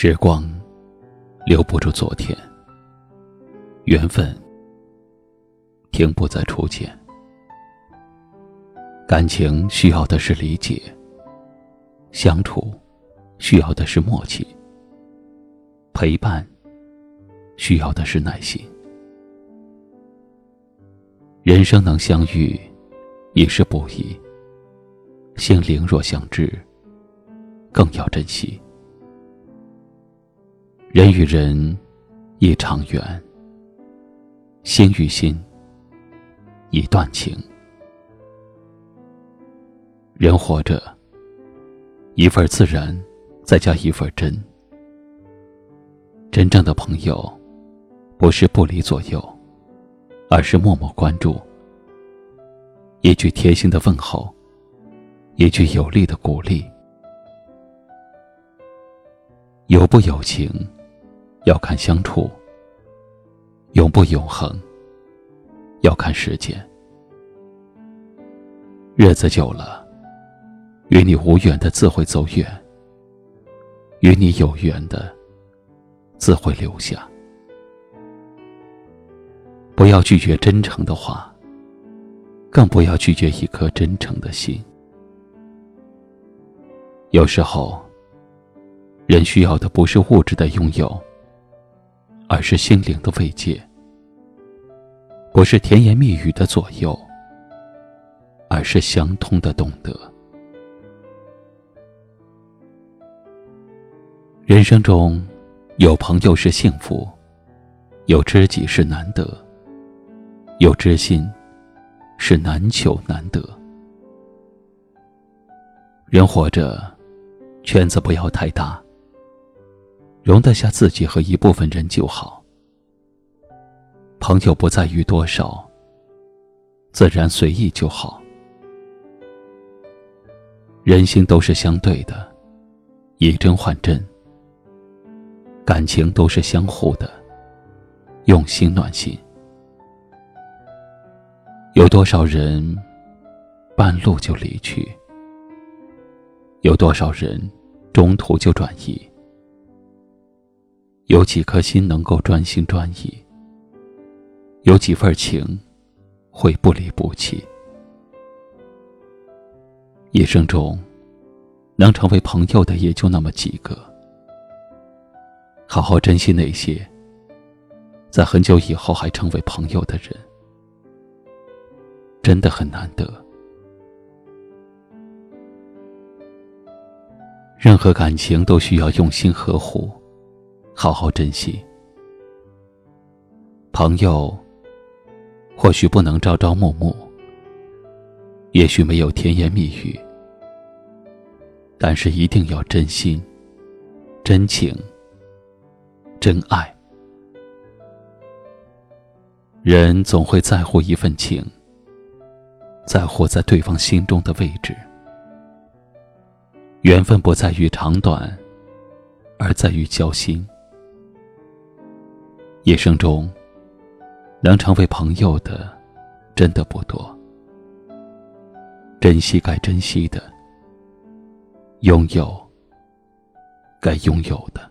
时光留不住昨天，缘分停不在初见。感情需要的是理解，相处需要的是默契，陪伴需要的是耐心。人生能相遇已是不易，心灵若相知，更要珍惜。人与人，一场缘；心与心，一段情。人活着，一份自然，再加一份真。真正的朋友，不是不离左右，而是默默关注。一句贴心的问候，一句有力的鼓励。有不有情？要看相处，永不永恒，要看时间。日子久了，与你无缘的自会走远，与你有缘的自会留下。不要拒绝真诚的话，更不要拒绝一颗真诚的心。有时候，人需要的不是物质的拥有。而是心灵的慰藉，不是甜言蜜语的左右，而是相通的懂得。人生中，有朋友是幸福，有知己是难得，有知心是难求难得。人活着，圈子不要太大。容得下自己和一部分人就好。朋友不在于多少，自然随意就好。人心都是相对的，以真换真。感情都是相互的，用心暖心。有多少人半路就离去？有多少人中途就转移？有几颗心能够专心专意？有几份情会不离不弃？一生中，能成为朋友的也就那么几个。好好珍惜那些在很久以后还成为朋友的人，真的很难得。任何感情都需要用心呵护。好好珍惜，朋友或许不能朝朝暮暮，也许没有甜言蜜语，但是一定要真心、真情、真爱。人总会在乎一份情，在乎在对方心中的位置。缘分不在于长短，而在于交心。一生中，能成为朋友的，真的不多。珍惜该珍惜的，拥有该拥有的。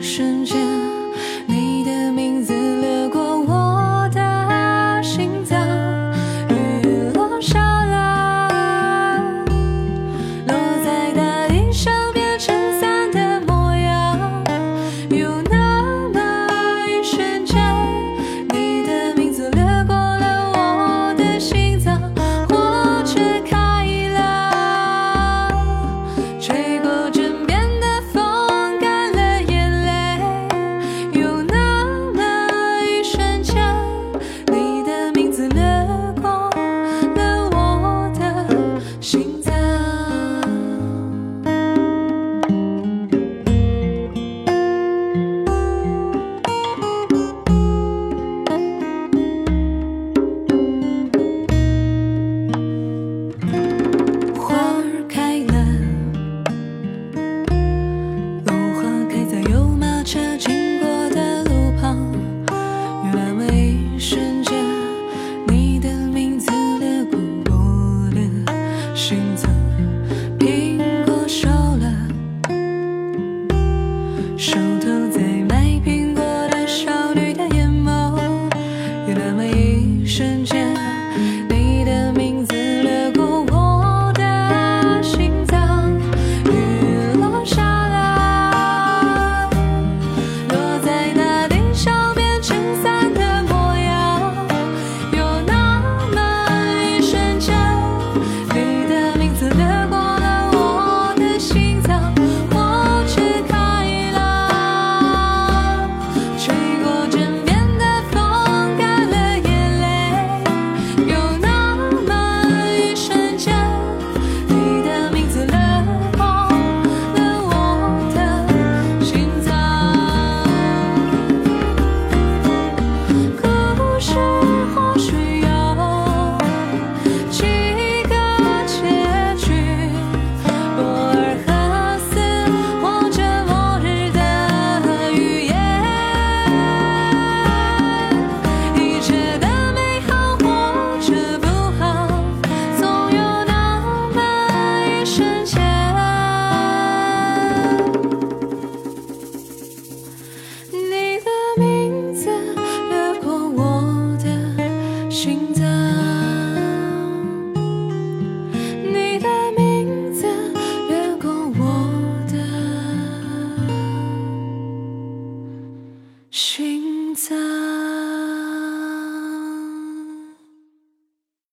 瞬间